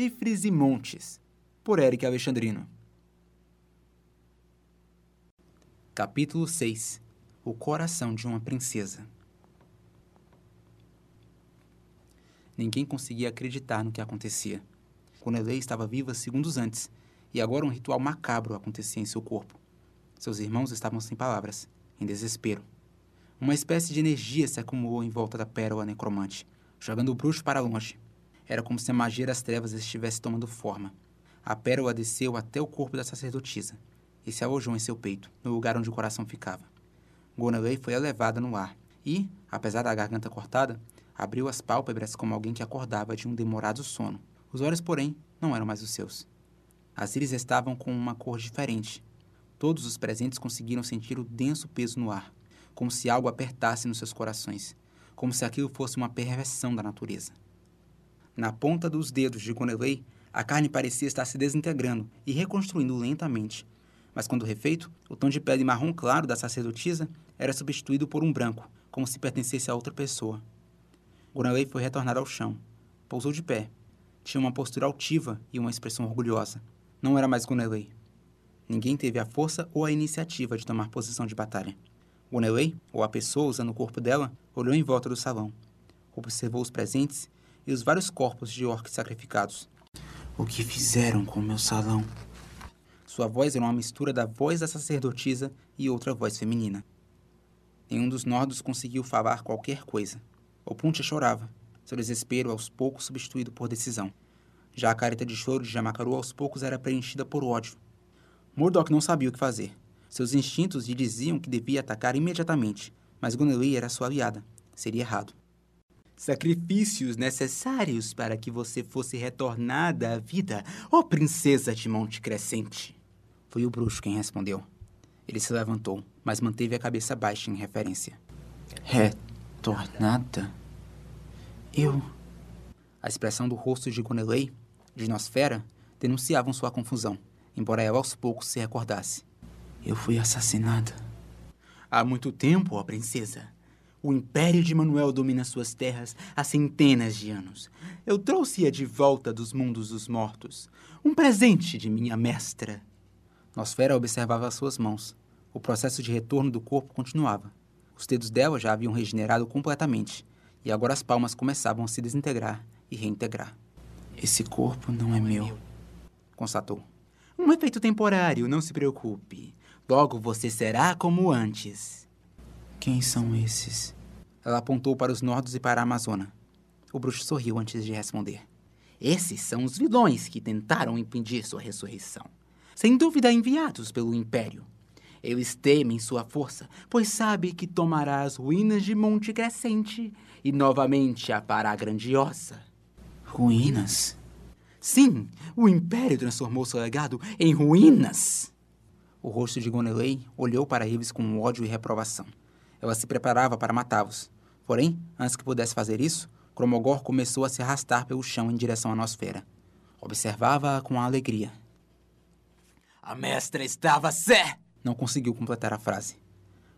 Chifres e Montes, por Eric Alexandrino. Capítulo 6 O coração de uma princesa. Ninguém conseguia acreditar no que acontecia. Gonelei estava viva segundos antes, e agora um ritual macabro acontecia em seu corpo. Seus irmãos estavam sem palavras, em desespero. Uma espécie de energia se acumulou em volta da pérola necromante, jogando o bruxo para longe. Era como se a magia das trevas estivesse tomando forma. A pérola desceu até o corpo da sacerdotisa e se alojou em seu peito, no lugar onde o coração ficava. Gonelei foi elevada no ar e, apesar da garganta cortada, abriu as pálpebras como alguém que acordava de um demorado sono. Os olhos, porém, não eram mais os seus. As íris estavam com uma cor diferente. Todos os presentes conseguiram sentir o denso peso no ar como se algo apertasse nos seus corações, como se aquilo fosse uma perversão da natureza. Na ponta dos dedos de Gonelei, a carne parecia estar se desintegrando e reconstruindo lentamente, mas quando refeito, o tom de pele marrom claro da sacerdotisa era substituído por um branco, como se pertencesse a outra pessoa. Gonelei foi retornar ao chão. Pousou de pé. Tinha uma postura altiva e uma expressão orgulhosa. Não era mais Gonelei. Ninguém teve a força ou a iniciativa de tomar posição de batalha. Gonelei, ou a pessoa usando o corpo dela, olhou em volta do salão. Observou os presentes e os vários corpos de orques sacrificados. O que fizeram com o meu salão? Sua voz era uma mistura da voz da sacerdotisa e outra voz feminina. Nenhum dos nordos conseguiu falar qualquer coisa. O Puntia chorava, seu desespero aos poucos substituído por decisão. Já a careta de choro de Jamacaru aos poucos era preenchida por ódio. Murdoch não sabia o que fazer. Seus instintos lhe diziam que devia atacar imediatamente, mas Gunelei era sua aliada. Seria errado. Sacrifícios necessários para que você fosse retornada à vida, ó oh, princesa de Monte Crescente. Foi o bruxo quem respondeu. Ele se levantou, mas manteve a cabeça baixa em referência. Retornada? Eu. A expressão do rosto de Gunelei, de Nosfera, denunciavam sua confusão, embora ela aos poucos se recordasse. Eu fui assassinada. Há muito tempo, ó princesa. O Império de Manuel domina suas terras há centenas de anos. Eu trouxe-a de volta dos mundos dos mortos. Um presente de minha mestra. Nosfera observava suas mãos. O processo de retorno do corpo continuava. Os dedos dela já haviam regenerado completamente, e agora as palmas começavam a se desintegrar e reintegrar. Esse corpo não é meu, constatou. Um efeito temporário, não se preocupe. Logo você será como antes. Quem são esses? Ela apontou para os nordos e para a Amazona. O bruxo sorriu antes de responder. Esses são os vilões que tentaram impedir sua ressurreição. Sem dúvida enviados pelo Império. Eles temem sua força, pois sabe que tomará as ruínas de Monte Crescente e novamente a fará grandiosa. Ruínas? Sim, o Império transformou seu legado em ruínas. O rosto de Gonelei olhou para eles com ódio e reprovação. Ela se preparava para matá-los. Porém, antes que pudesse fazer isso, Cromogor começou a se arrastar pelo chão em direção à nosfera. Observava-a com alegria. A mestra estava sé! Não conseguiu completar a frase.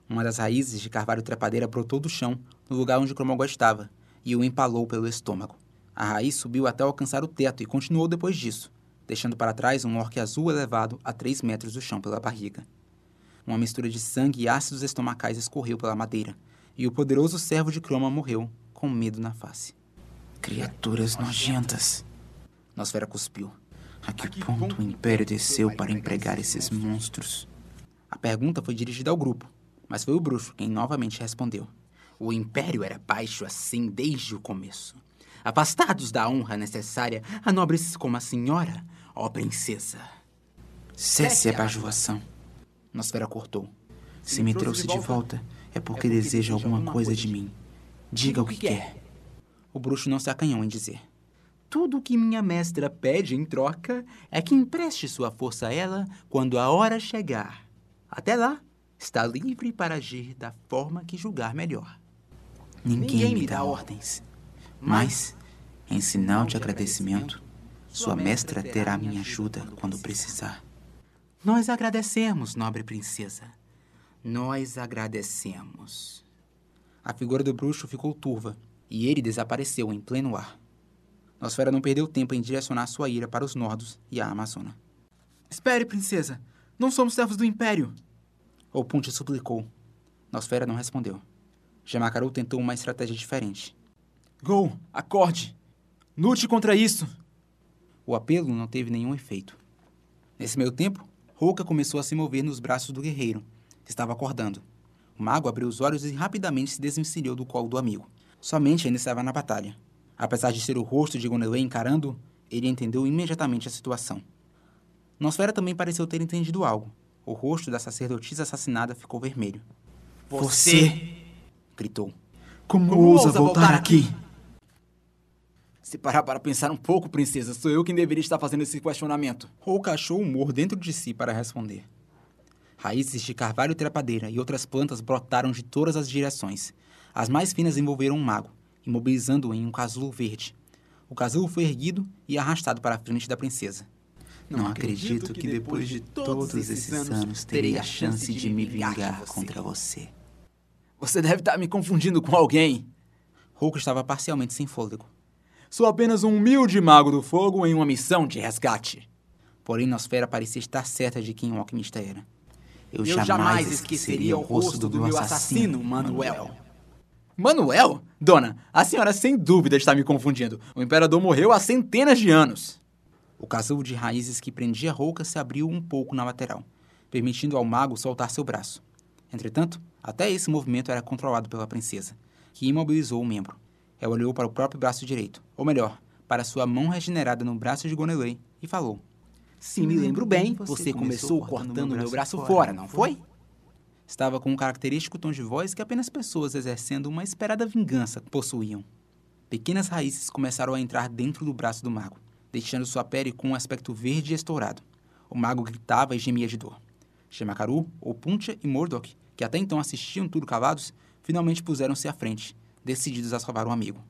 Uma das raízes de carvalho trepadeira brotou do chão, no lugar onde Cromogor estava, e o empalou pelo estômago. A raiz subiu até alcançar o teto e continuou depois disso, deixando para trás um orque azul elevado a três metros do chão pela barriga. Uma mistura de sangue e ácidos estomacais escorreu pela madeira, e o poderoso servo de Croma morreu, com medo na face. Criaturas nojentas! Nosfera cuspiu. A que, a que ponto, ponto o Império desceu para empregar esses monstros? A pergunta foi dirigida ao grupo, mas foi o bruxo quem novamente respondeu. O Império era baixo assim desde o começo. Afastados da honra necessária a nobres como a senhora, ó princesa. Cesse a bajulação. Nosfera cortou. Se me trouxe de volta, é porque deseja alguma coisa de mim. Diga o que quer. O bruxo não se acanhou em dizer. Tudo o que minha mestra pede em troca é que empreste sua força a ela quando a hora chegar. Até lá, está livre para agir da forma que julgar melhor. Ninguém, me dá ordens, mas, em sinal de agradecimento, sua mestra terá minha ajuda quando precisar. Nós agradecemos, nobre princesa. Nós agradecemos. A figura do bruxo ficou turva e ele desapareceu em pleno ar. Nosfera não perdeu tempo em direcionar sua ira para os Nordos e a Amazona. Espere, princesa. Não somos servos do Império. Opuntia suplicou. Nosfera não respondeu. Jamacaru tentou uma estratégia diferente. Gol, acorde. Lute contra isso. O apelo não teve nenhum efeito. Nesse meio tempo, Rouca começou a se mover nos braços do guerreiro, estava acordando. O mago abriu os olhos e rapidamente se desvencilhou do colo do amigo. Somente ainda estava na batalha. Apesar de ser o rosto de Gonelê encarando, ele entendeu imediatamente a situação. Nosfera também pareceu ter entendido algo. O rosto da sacerdotisa assassinada ficou vermelho. Você! gritou. Como, Como ousa voltar aqui? aqui? Se parar para pensar um pouco, princesa, sou eu quem deveria estar fazendo esse questionamento. Rouca achou humor dentro de si para responder. Raízes de carvalho trepadeira e outras plantas brotaram de todas as direções. As mais finas envolveram um mago, imobilizando-o em um casulo verde. O casulo foi erguido e arrastado para a frente da princesa. Não, Não acredito que depois de todos esses anos terei a chance de me vingar contra você. Você deve estar me confundindo com alguém. Hulk estava parcialmente sem fôlego. Sou apenas um humilde mago do fogo em uma missão de resgate. Porém, Nosfera parecia estar certa de quem o alquimista era. Eu, Eu jamais esqueceria o rosto do meu assassino, Manuel. Manuel? Dona, a senhora sem dúvida está me confundindo. O imperador morreu há centenas de anos. O casulo de raízes que prendia Rouca se abriu um pouco na lateral, permitindo ao mago soltar seu braço. Entretanto, até esse movimento era controlado pela princesa, que imobilizou o membro. Ela olhou para o próprio braço direito, ou melhor, para sua mão regenerada no braço de Gonelei, e falou: Se me lembro bem, você começou cortando meu braço fora, não foi? Estava com um característico tom de voz que apenas pessoas exercendo uma esperada vingança possuíam. Pequenas raízes começaram a entrar dentro do braço do mago, deixando sua pele com um aspecto verde e estourado. O mago gritava e gemia de dor. Shemakaru, Opuntia e Mordok, que até então assistiam tudo calados, finalmente puseram-se à frente, decididos a salvar o amigo.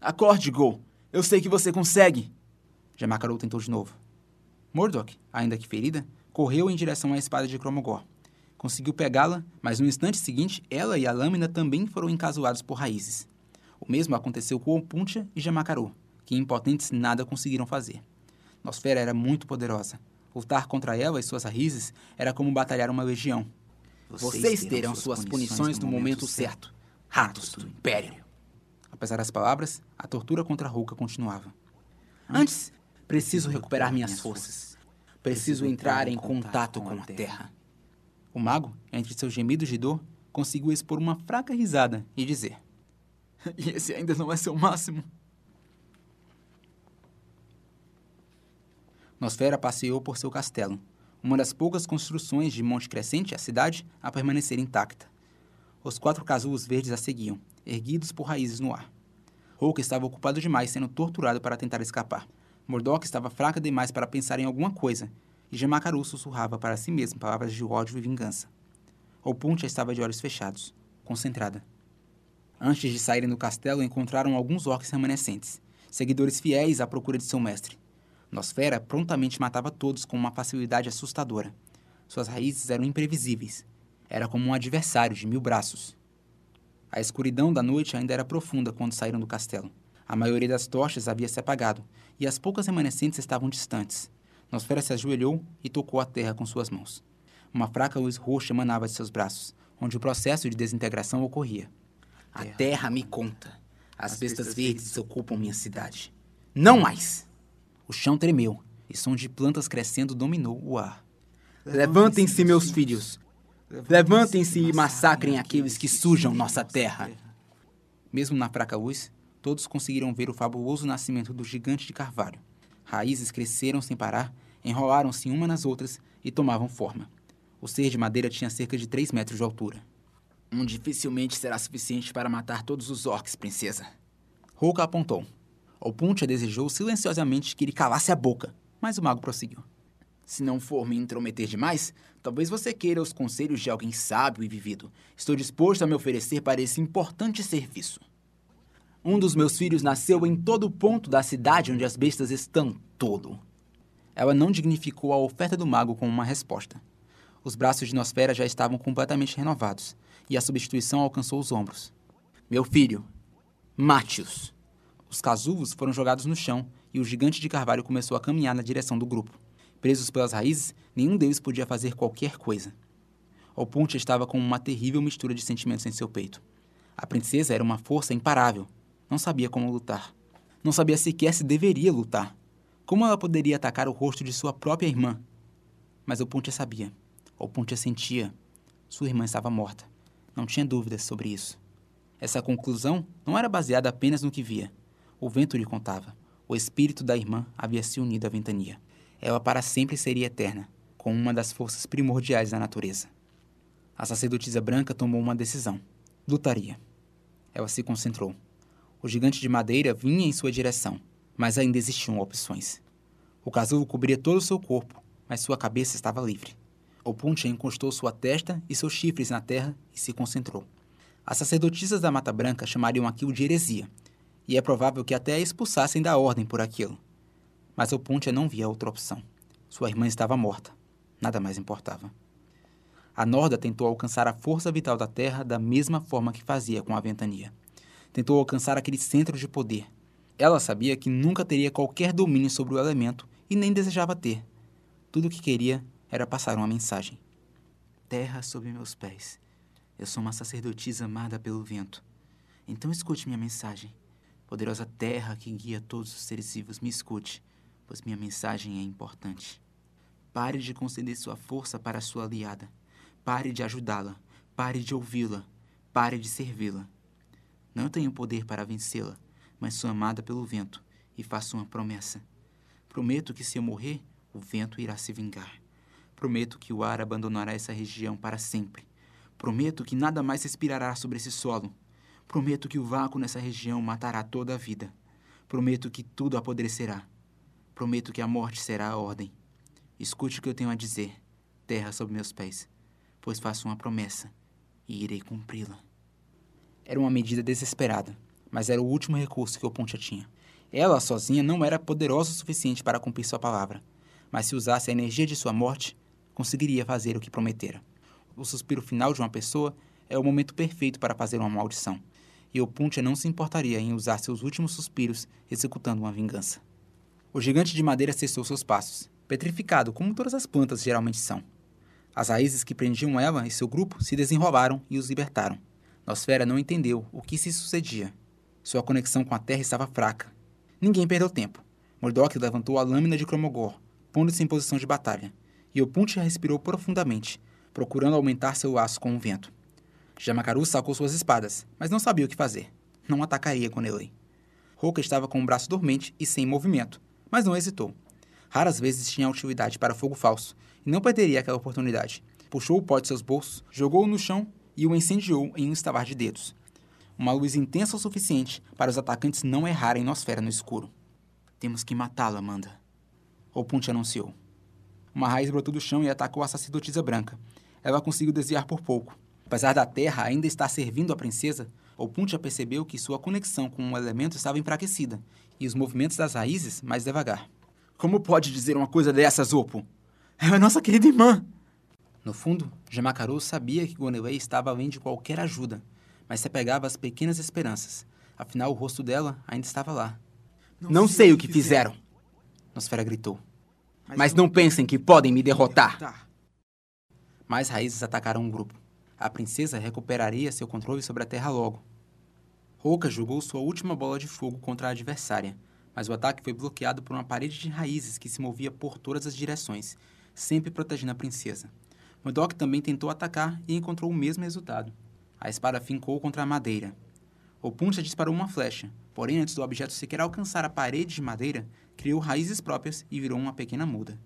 Acorde, Go! Eu sei que você consegue! Jamacaru tentou de novo. Mordok, ainda que ferida, correu em direção à espada de Cromogor. Conseguiu pegá-la, mas no instante seguinte, ela e a lâmina também foram encasuados por raízes. O mesmo aconteceu com Opuntia e Jamacaru, que impotentes nada conseguiram fazer. Nosfera era muito poderosa. Lutar contra ela e suas raízes era como batalhar uma legião. Vocês, Vocês terão suas punições no momento certo ratos do Império. Apesar das palavras, a tortura contra Hulka continuava. Antes, preciso recuperar minhas forças. Preciso entrar em contato com a Terra. O mago, entre seus gemidos de dor, conseguiu expor uma fraca risada e dizer: E esse ainda não é seu máximo? Nosfera passeou por seu castelo, uma das poucas construções de Monte Crescente, a cidade, a permanecer intacta. Os quatro casulos verdes a seguiam, erguidos por raízes no ar. Hulk estava ocupado demais sendo torturado para tentar escapar. Mordok estava fraca demais para pensar em alguma coisa, e Jamakaru sussurrava para si mesmo palavras de ódio e vingança. Opuntia estava de olhos fechados, concentrada. Antes de saírem do castelo, encontraram alguns orcs remanescentes, seguidores fiéis à procura de seu mestre. Nosfera prontamente matava todos com uma facilidade assustadora. Suas raízes eram imprevisíveis, era como um adversário de mil braços. A escuridão da noite ainda era profunda quando saíram do castelo. A maioria das tochas havia se apagado, e as poucas remanescentes estavam distantes. Nosfera se ajoelhou e tocou a terra com suas mãos. Uma fraca luz roxa emanava de seus braços, onde o processo de desintegração ocorria. A terra me conta. As, As bestas verdes ocupam minha cidade. Não mais! O chão tremeu, e som de plantas crescendo dominou o ar. Levantem-se, meus filhos. Levantem-se e massacrem aqueles que sujam nossa terra. Mesmo na fraca luz, todos conseguiram ver o fabuloso nascimento do gigante de carvalho. Raízes cresceram sem parar, enrolaram-se uma nas outras e tomavam forma. O ser de madeira tinha cerca de 3 metros de altura. Um dificilmente será suficiente para matar todos os orcs, princesa. Rouca apontou. Opuntia desejou silenciosamente que ele calasse a boca, mas o mago prosseguiu. Se não for me intrometer demais, talvez você queira os conselhos de alguém sábio e vivido. Estou disposto a me oferecer para esse importante serviço. Um dos meus filhos nasceu em todo ponto da cidade onde as bestas estão, todo. Ela não dignificou a oferta do mago com uma resposta. Os braços de Nosfera já estavam completamente renovados, e a substituição alcançou os ombros. Meu filho, mate-os. Os casulos foram jogados no chão, e o gigante de carvalho começou a caminhar na direção do grupo. Presos pelas raízes, nenhum deles podia fazer qualquer coisa. O Ponte estava com uma terrível mistura de sentimentos em seu peito. A princesa era uma força imparável. Não sabia como lutar. Não sabia sequer se deveria lutar. Como ela poderia atacar o rosto de sua própria irmã? Mas o Ponte sabia. O Ponte sentia. Sua irmã estava morta. Não tinha dúvidas sobre isso. Essa conclusão não era baseada apenas no que via. O vento lhe contava. O espírito da irmã havia se unido à ventania. Ela para sempre seria eterna, com uma das forças primordiais da natureza. A sacerdotisa branca tomou uma decisão. Lutaria. Ela se concentrou. O gigante de madeira vinha em sua direção, mas ainda existiam opções. O casulo cobria todo o seu corpo, mas sua cabeça estava livre. O Puncha encostou sua testa e seus chifres na terra e se concentrou. As sacerdotisas da Mata Branca chamariam aquilo de heresia, e é provável que até a expulsassem da ordem por aquilo. Mas o Puncha não via outra opção. Sua irmã estava morta. Nada mais importava. A Norda tentou alcançar a força vital da Terra da mesma forma que fazia com a ventania. Tentou alcançar aquele centro de poder. Ela sabia que nunca teria qualquer domínio sobre o elemento e nem desejava ter. Tudo o que queria era passar uma mensagem. Terra sob meus pés. Eu sou uma sacerdotisa amada pelo vento. Então escute minha mensagem. Poderosa terra que guia todos os seres vivos, me escute, pois minha mensagem é importante. Pare de conceder sua força para sua aliada. Pare de ajudá-la. Pare de ouvi-la. Pare de servi-la. Não tenho poder para vencê-la, mas sou amada pelo vento e faço uma promessa. Prometo que se eu morrer, o vento irá se vingar. Prometo que o ar abandonará essa região para sempre. Prometo que nada mais respirará sobre esse solo. Prometo que o vácuo nessa região matará toda a vida. Prometo que tudo apodrecerá. Prometo que a morte será a ordem. Escute o que eu tenho a dizer, terra sob meus pés, pois faço uma promessa e irei cumpri-la. Era uma medida desesperada, mas era o último recurso que o Pontia tinha. Ela, sozinha, não era poderosa o suficiente para cumprir sua palavra, mas se usasse a energia de sua morte, conseguiria fazer o que prometera. O suspiro final de uma pessoa é o momento perfeito para fazer uma maldição, e o Puntia não se importaria em usar seus últimos suspiros executando uma vingança. O gigante de madeira cessou seus passos, petrificado como todas as plantas geralmente são. As raízes que prendiam ela e seu grupo se desenrolaram e os libertaram. Nosfera não entendeu o que se sucedia. Sua conexão com a Terra estava fraca. Ninguém perdeu tempo. Mordok levantou a lâmina de Cromogor, pondo-se em posição de batalha, e o Puntia respirou profundamente, procurando aumentar seu laço com o vento. Jamakaru sacou suas espadas, mas não sabia o que fazer. Não atacaria com Nelei. Roka estava com o braço dormente e sem movimento, mas não hesitou. Raras vezes tinha utilidade para fogo falso, e não perderia aquela oportunidade. Puxou o pó de seus bolsos, jogou-o no chão e o incendiou em um estavar de dedos. Uma luz intensa o suficiente para os atacantes não errarem Nosfera no escuro. Temos que matá-la, Amanda. O Punch anunciou. Uma raiz brotou do chão e atacou a sacerdotisa branca, ela conseguiu desviar por pouco. Apesar da terra ainda estar servindo a princesa, Opuntia percebeu que sua conexão com o elemento estava enfraquecida e os movimentos das raízes mais devagar. Como pode dizer uma coisa dessas, Opo? Ela é nossa querida irmã! No fundo, Jamakaru sabia que Gonelei estava além de qualquer ajuda, mas se apegava às pequenas esperanças. Afinal, o rosto dela ainda estava lá. Não, não sei, sei o que fizeram! fizeram. Nosfera gritou. Mas, mas não pensem que podem me derrotar. Mais raízes atacaram o grupo. A princesa recuperaria seu controle sobre a terra logo. Roca jogou sua última bola de fogo contra a adversária, mas o ataque foi bloqueado por uma parede de raízes que se movia por todas as direções, sempre protegendo a princesa. Modok também tentou atacar e encontrou o mesmo resultado. A espada fincou contra a madeira. O Puncha disparou uma flecha, porém antes do objeto sequer alcançar a parede de madeira, criou raízes próprias e virou uma pequena muda.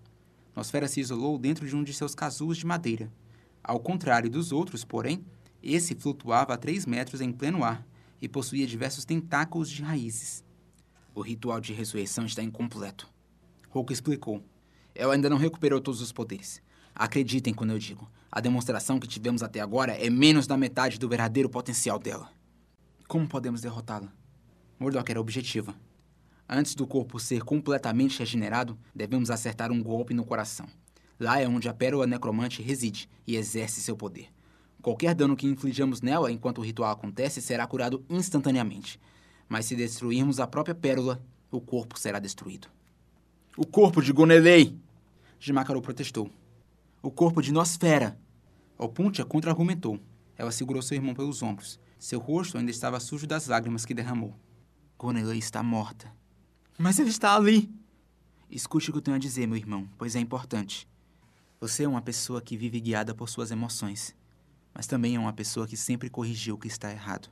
Nosfera se isolou dentro de um de seus casulos de madeira. Ao contrário dos outros, porém, esse flutuava a três metros em pleno ar e possuía diversos tentáculos de raízes. O ritual de ressurreição está incompleto. Hulk explicou. Ela ainda não recuperou todos os poderes. Acreditem quando eu digo. A demonstração que tivemos até agora é menos da metade do verdadeiro potencial dela. Como podemos derrotá-la? Murdoch era objetiva. Antes do corpo ser completamente regenerado, devemos acertar um golpe no coração. Lá é onde a pérola necromante reside e exerce seu poder. Qualquer dano que inflijamos nela enquanto o ritual acontece será curado instantaneamente. Mas se destruirmos a própria pérola, o corpo será destruído. O corpo de Gonelei! Gemakarou protestou. O corpo de Nosfera! Opuntia contra-argumentou. Ela segurou seu irmão pelos ombros. Seu rosto ainda estava sujo das lágrimas que derramou. Gonelei está morta. Mas ele está ali! Escute o que eu tenho a dizer, meu irmão, pois é importante. Você é uma pessoa que vive guiada por suas emoções, mas também é uma pessoa que sempre corrigiu o que está errado.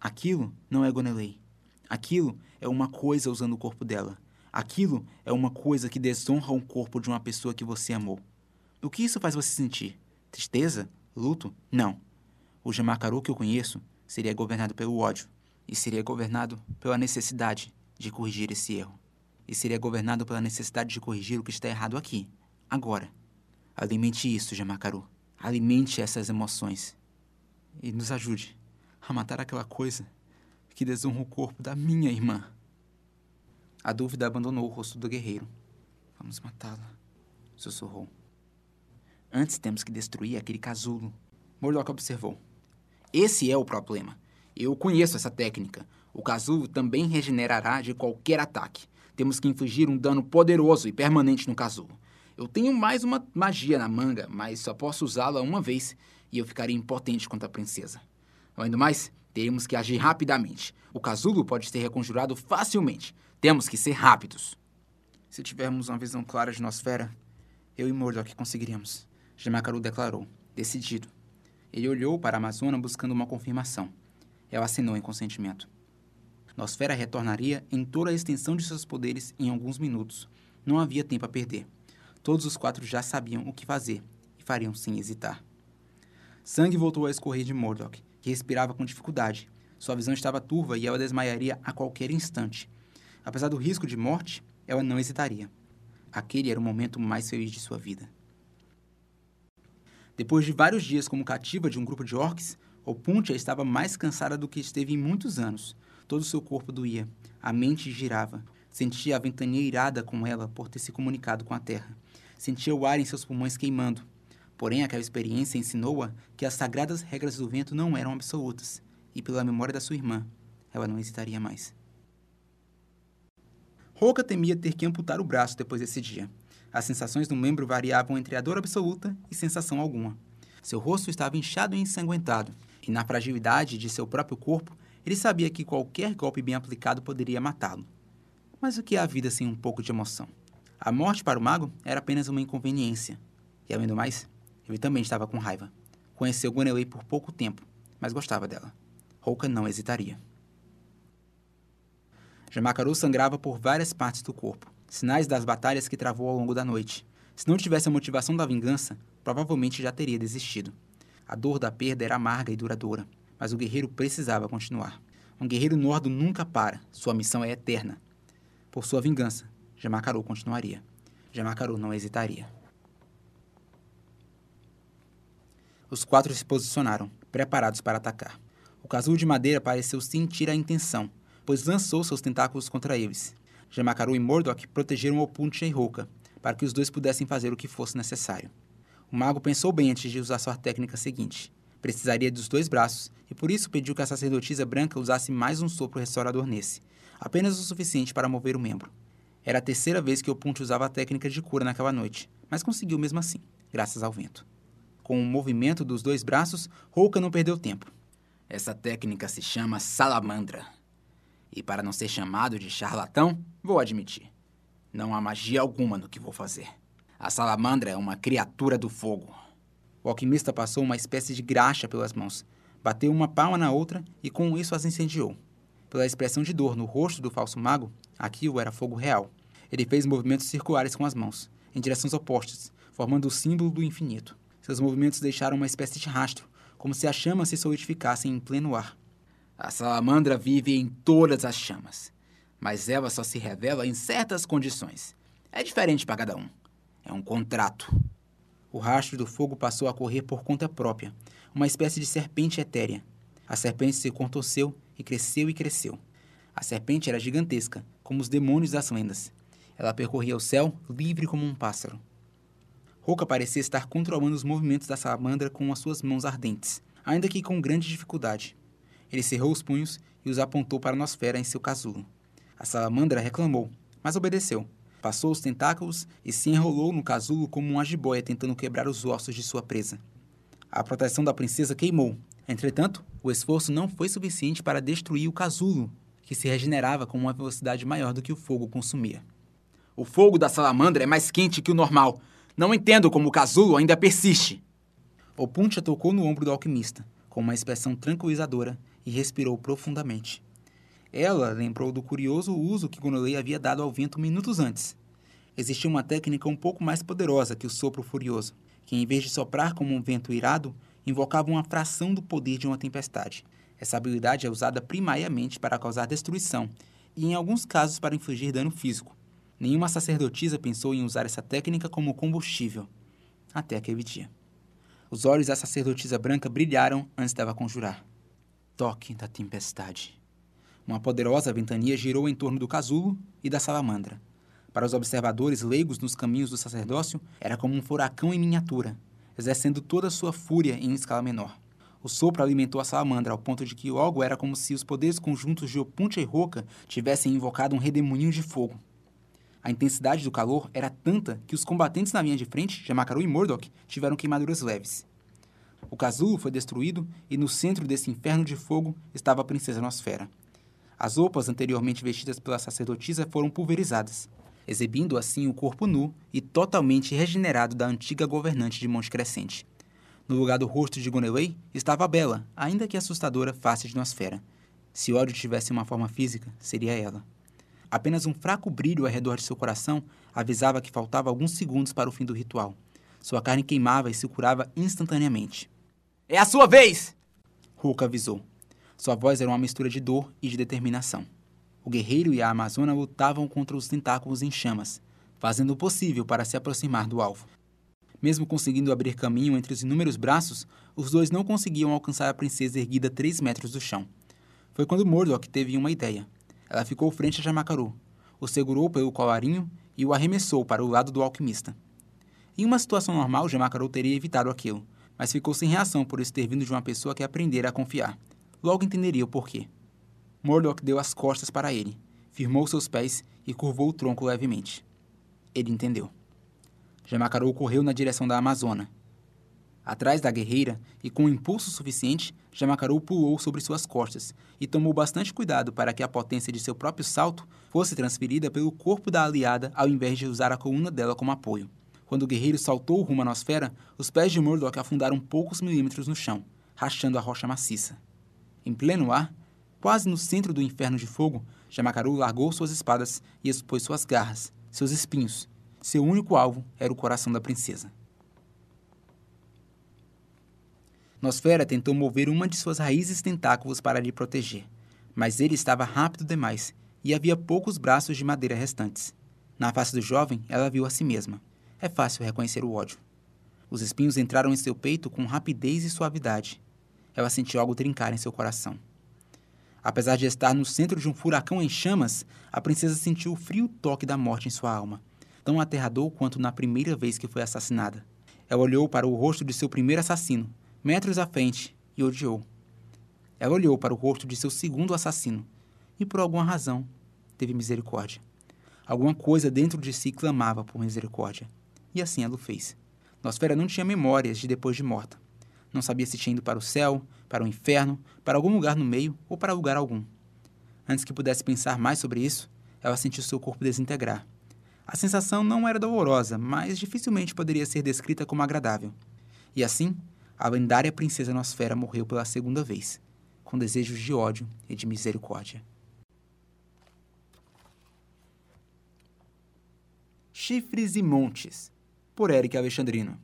Aquilo não é Gonelei. Aquilo é uma coisa usando o corpo dela. Aquilo é uma coisa que desonra o corpo de uma pessoa que você amou. O que isso faz você sentir? Tristeza? Luto? Não. O Jamakaru que eu conheço seria governado pelo ódio e seria governado pela necessidade de corrigir esse erro e seria governado pela necessidade de corrigir o que está errado aqui, agora. Alimente isso, Jamakaru. Alimente essas emoções. E nos ajude a matar aquela coisa que desonra o corpo da minha irmã. A dúvida abandonou o rosto do guerreiro. Vamos matá-la, sussurrou. Antes temos que destruir aquele casulo. Murdoch observou. Esse é o problema. Eu conheço essa técnica. O casulo também regenerará de qualquer ataque. Temos que infligir um dano poderoso e permanente no casulo. Eu tenho mais uma magia na manga, mas só posso usá-la uma vez e eu ficaria impotente contra a princesa. Além do mais, teremos que agir rapidamente. O casulo pode ser reconjurado facilmente. Temos que ser rápidos. Se tivermos uma visão clara de Nosfera, eu e Murdoch conseguiríamos. Jamakaru declarou, decidido. Ele olhou para a Amazona buscando uma confirmação. Ela assinou em consentimento. Nosfera retornaria em toda a extensão de seus poderes em alguns minutos. Não havia tempo a perder. Todos os quatro já sabiam o que fazer e fariam sem hesitar. Sangue voltou a escorrer de Murdoch, que respirava com dificuldade. Sua visão estava turva e ela desmaiaria a qualquer instante. Apesar do risco de morte, ela não hesitaria. Aquele era o momento mais feliz de sua vida. Depois de vários dias como cativa de um grupo de orcs, Opuntia estava mais cansada do que esteve em muitos anos. Todo seu corpo doía, a mente girava. Sentia a ventania irada com ela por ter se comunicado com a terra. Sentia o ar em seus pulmões queimando. Porém, aquela experiência ensinou-a que as sagradas regras do vento não eram absolutas, e pela memória da sua irmã, ela não hesitaria mais. Roca temia ter que amputar o braço depois desse dia. As sensações do membro variavam entre a dor absoluta e sensação alguma. Seu rosto estava inchado e ensanguentado, e na fragilidade de seu próprio corpo, ele sabia que qualquer golpe bem aplicado poderia matá-lo. Mas o que é a vida sem um pouco de emoção? A morte para o mago era apenas uma inconveniência. E além do mais, ele também estava com raiva. Conheceu Gwenelei por pouco tempo, mas gostava dela. Rouca não hesitaria. Jamakaru sangrava por várias partes do corpo, sinais das batalhas que travou ao longo da noite. Se não tivesse a motivação da vingança, provavelmente já teria desistido. A dor da perda era amarga e duradoura mas o guerreiro precisava continuar. Um guerreiro nordo nunca para, sua missão é eterna. Por sua vingança, Jamakaru continuaria. Jamakaru não hesitaria. Os quatro se posicionaram, preparados para atacar. O casulo de madeira pareceu sentir a intenção, pois lançou seus tentáculos contra eles. Jamakaru e Mordok protegeram Opuntia e Roka, para que os dois pudessem fazer o que fosse necessário. O mago pensou bem antes de usar sua técnica seguinte. Precisaria dos dois braços, e por isso pediu que a sacerdotisa branca usasse mais um sopro restaurador nesse, apenas o suficiente para mover o membro. Era a terceira vez que o Ponte usava a técnica de cura naquela noite, mas conseguiu mesmo assim, graças ao vento. Com o movimento dos dois braços, Rouca não perdeu tempo. Essa técnica se chama salamandra. E para não ser chamado de charlatão, vou admitir: não há magia alguma no que vou fazer. A salamandra é uma criatura do fogo. O alquimista passou uma espécie de graxa pelas mãos, bateu uma palma na outra e com isso as incendiou. Pela expressão de dor no rosto do falso mago, aquilo era fogo real. Ele fez movimentos circulares com as mãos, em direções opostas, formando o símbolo do infinito. Seus movimentos deixaram uma espécie de rastro, como se as chamas se solidificassem em pleno ar. A salamandra vive em todas as chamas, mas ela só se revela em certas condições. É diferente para cada um. É um contrato. O rastro do fogo passou a correr por conta própria, uma espécie de serpente etérea. A serpente se contorceu e cresceu e cresceu. A serpente era gigantesca, como os demônios das lendas. Ela percorria o céu livre como um pássaro. Roca parecia estar controlando os movimentos da salamandra com as suas mãos ardentes, ainda que com grande dificuldade. Ele cerrou os punhos e os apontou para a nosfera em seu casulo. A salamandra reclamou, mas obedeceu. Passou os tentáculos e se enrolou no casulo como uma jiboia tentando quebrar os ossos de sua presa. A proteção da princesa queimou. Entretanto, o esforço não foi suficiente para destruir o casulo, que se regenerava com uma velocidade maior do que o fogo consumia. O fogo da salamandra é mais quente que o normal. Não entendo como o casulo ainda persiste. O Puncha tocou no ombro do alquimista, com uma expressão tranquilizadora, e respirou profundamente. Ela lembrou do curioso uso que Gonolei havia dado ao vento minutos antes. Existia uma técnica um pouco mais poderosa que o sopro furioso, que em vez de soprar como um vento irado, invocava uma fração do poder de uma tempestade. Essa habilidade é usada primariamente para causar destruição e, em alguns casos, para infligir dano físico. Nenhuma sacerdotisa pensou em usar essa técnica como combustível, até aquele dia. Os olhos da sacerdotisa branca brilharam antes dela conjurar. Toque da tempestade. Uma poderosa ventania girou em torno do casulo e da salamandra. Para os observadores leigos nos caminhos do sacerdócio, era como um furacão em miniatura, exercendo toda a sua fúria em escala menor. O sopro alimentou a salamandra ao ponto de que logo era como se os poderes conjuntos de Opuntia e Roca tivessem invocado um redemoinho de fogo. A intensidade do calor era tanta que os combatentes na linha de frente, Jamakaru e Mordok, tiveram queimaduras leves. O casulo foi destruído e no centro desse inferno de fogo estava a princesa Nosfera. As roupas anteriormente vestidas pela sacerdotisa foram pulverizadas, exibindo assim o corpo nu e totalmente regenerado da antiga governante de Monte Crescente. No lugar do rosto de Gonelei estava a bela, ainda que assustadora, face de Nosfera. Se ódio tivesse uma forma física, seria ela. Apenas um fraco brilho ao redor de seu coração avisava que faltava alguns segundos para o fim do ritual. Sua carne queimava e se curava instantaneamente. É a sua vez! Hulk avisou. Sua voz era uma mistura de dor e de determinação. O guerreiro e a amazona lutavam contra os tentáculos em chamas, fazendo o possível para se aproximar do alvo. Mesmo conseguindo abrir caminho entre os inúmeros braços, os dois não conseguiam alcançar a princesa erguida três metros do chão. Foi quando Murdoch teve uma ideia. Ela ficou frente a Jamakaru, o segurou pelo colarinho e o arremessou para o lado do alquimista. Em uma situação normal, Jamakaru teria evitado aquilo, mas ficou sem reação por isso ter vindo de uma pessoa que aprendera a confiar. Logo entenderia o porquê. Murdoch deu as costas para ele, firmou seus pés e curvou o tronco levemente. Ele entendeu. Jamacarou correu na direção da Amazona. Atrás da guerreira, e com um impulso suficiente, Jamacarou pulou sobre suas costas e tomou bastante cuidado para que a potência de seu próprio salto fosse transferida pelo corpo da aliada ao invés de usar a coluna dela como apoio. Quando o guerreiro saltou rumo à nosfera, os pés de Murdoch afundaram poucos milímetros no chão, rachando a rocha maciça. Em pleno ar, quase no centro do inferno de fogo, Jamacaru largou suas espadas e expôs suas garras, seus espinhos. Seu único alvo era o coração da princesa. Nosfera tentou mover uma de suas raízes tentáculos para lhe proteger, mas ele estava rápido demais e havia poucos braços de madeira restantes. Na face do jovem, ela viu a si mesma. É fácil reconhecer o ódio. Os espinhos entraram em seu peito com rapidez e suavidade, ela sentiu algo trincar em seu coração. Apesar de estar no centro de um furacão em chamas, a princesa sentiu o frio toque da morte em sua alma, tão aterrador quanto na primeira vez que foi assassinada. Ela olhou para o rosto de seu primeiro assassino, metros à frente, e odiou. Ela olhou para o rosto de seu segundo assassino e, por alguma razão, teve misericórdia. Alguma coisa dentro de si clamava por misericórdia. E assim ela o fez. Nosfera não tinha memórias de depois de morta. Não sabia se tinha ido para o céu, para o inferno, para algum lugar no meio ou para lugar algum. Antes que pudesse pensar mais sobre isso, ela sentiu seu corpo desintegrar. A sensação não era dolorosa, mas dificilmente poderia ser descrita como agradável. E assim, a lendária princesa Nosfera morreu pela segunda vez, com desejos de ódio e de misericórdia. Chifres e Montes, por Eric Alexandrino.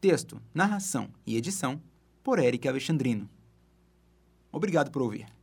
Texto, narração e edição por Eric Alexandrino. Obrigado por ouvir.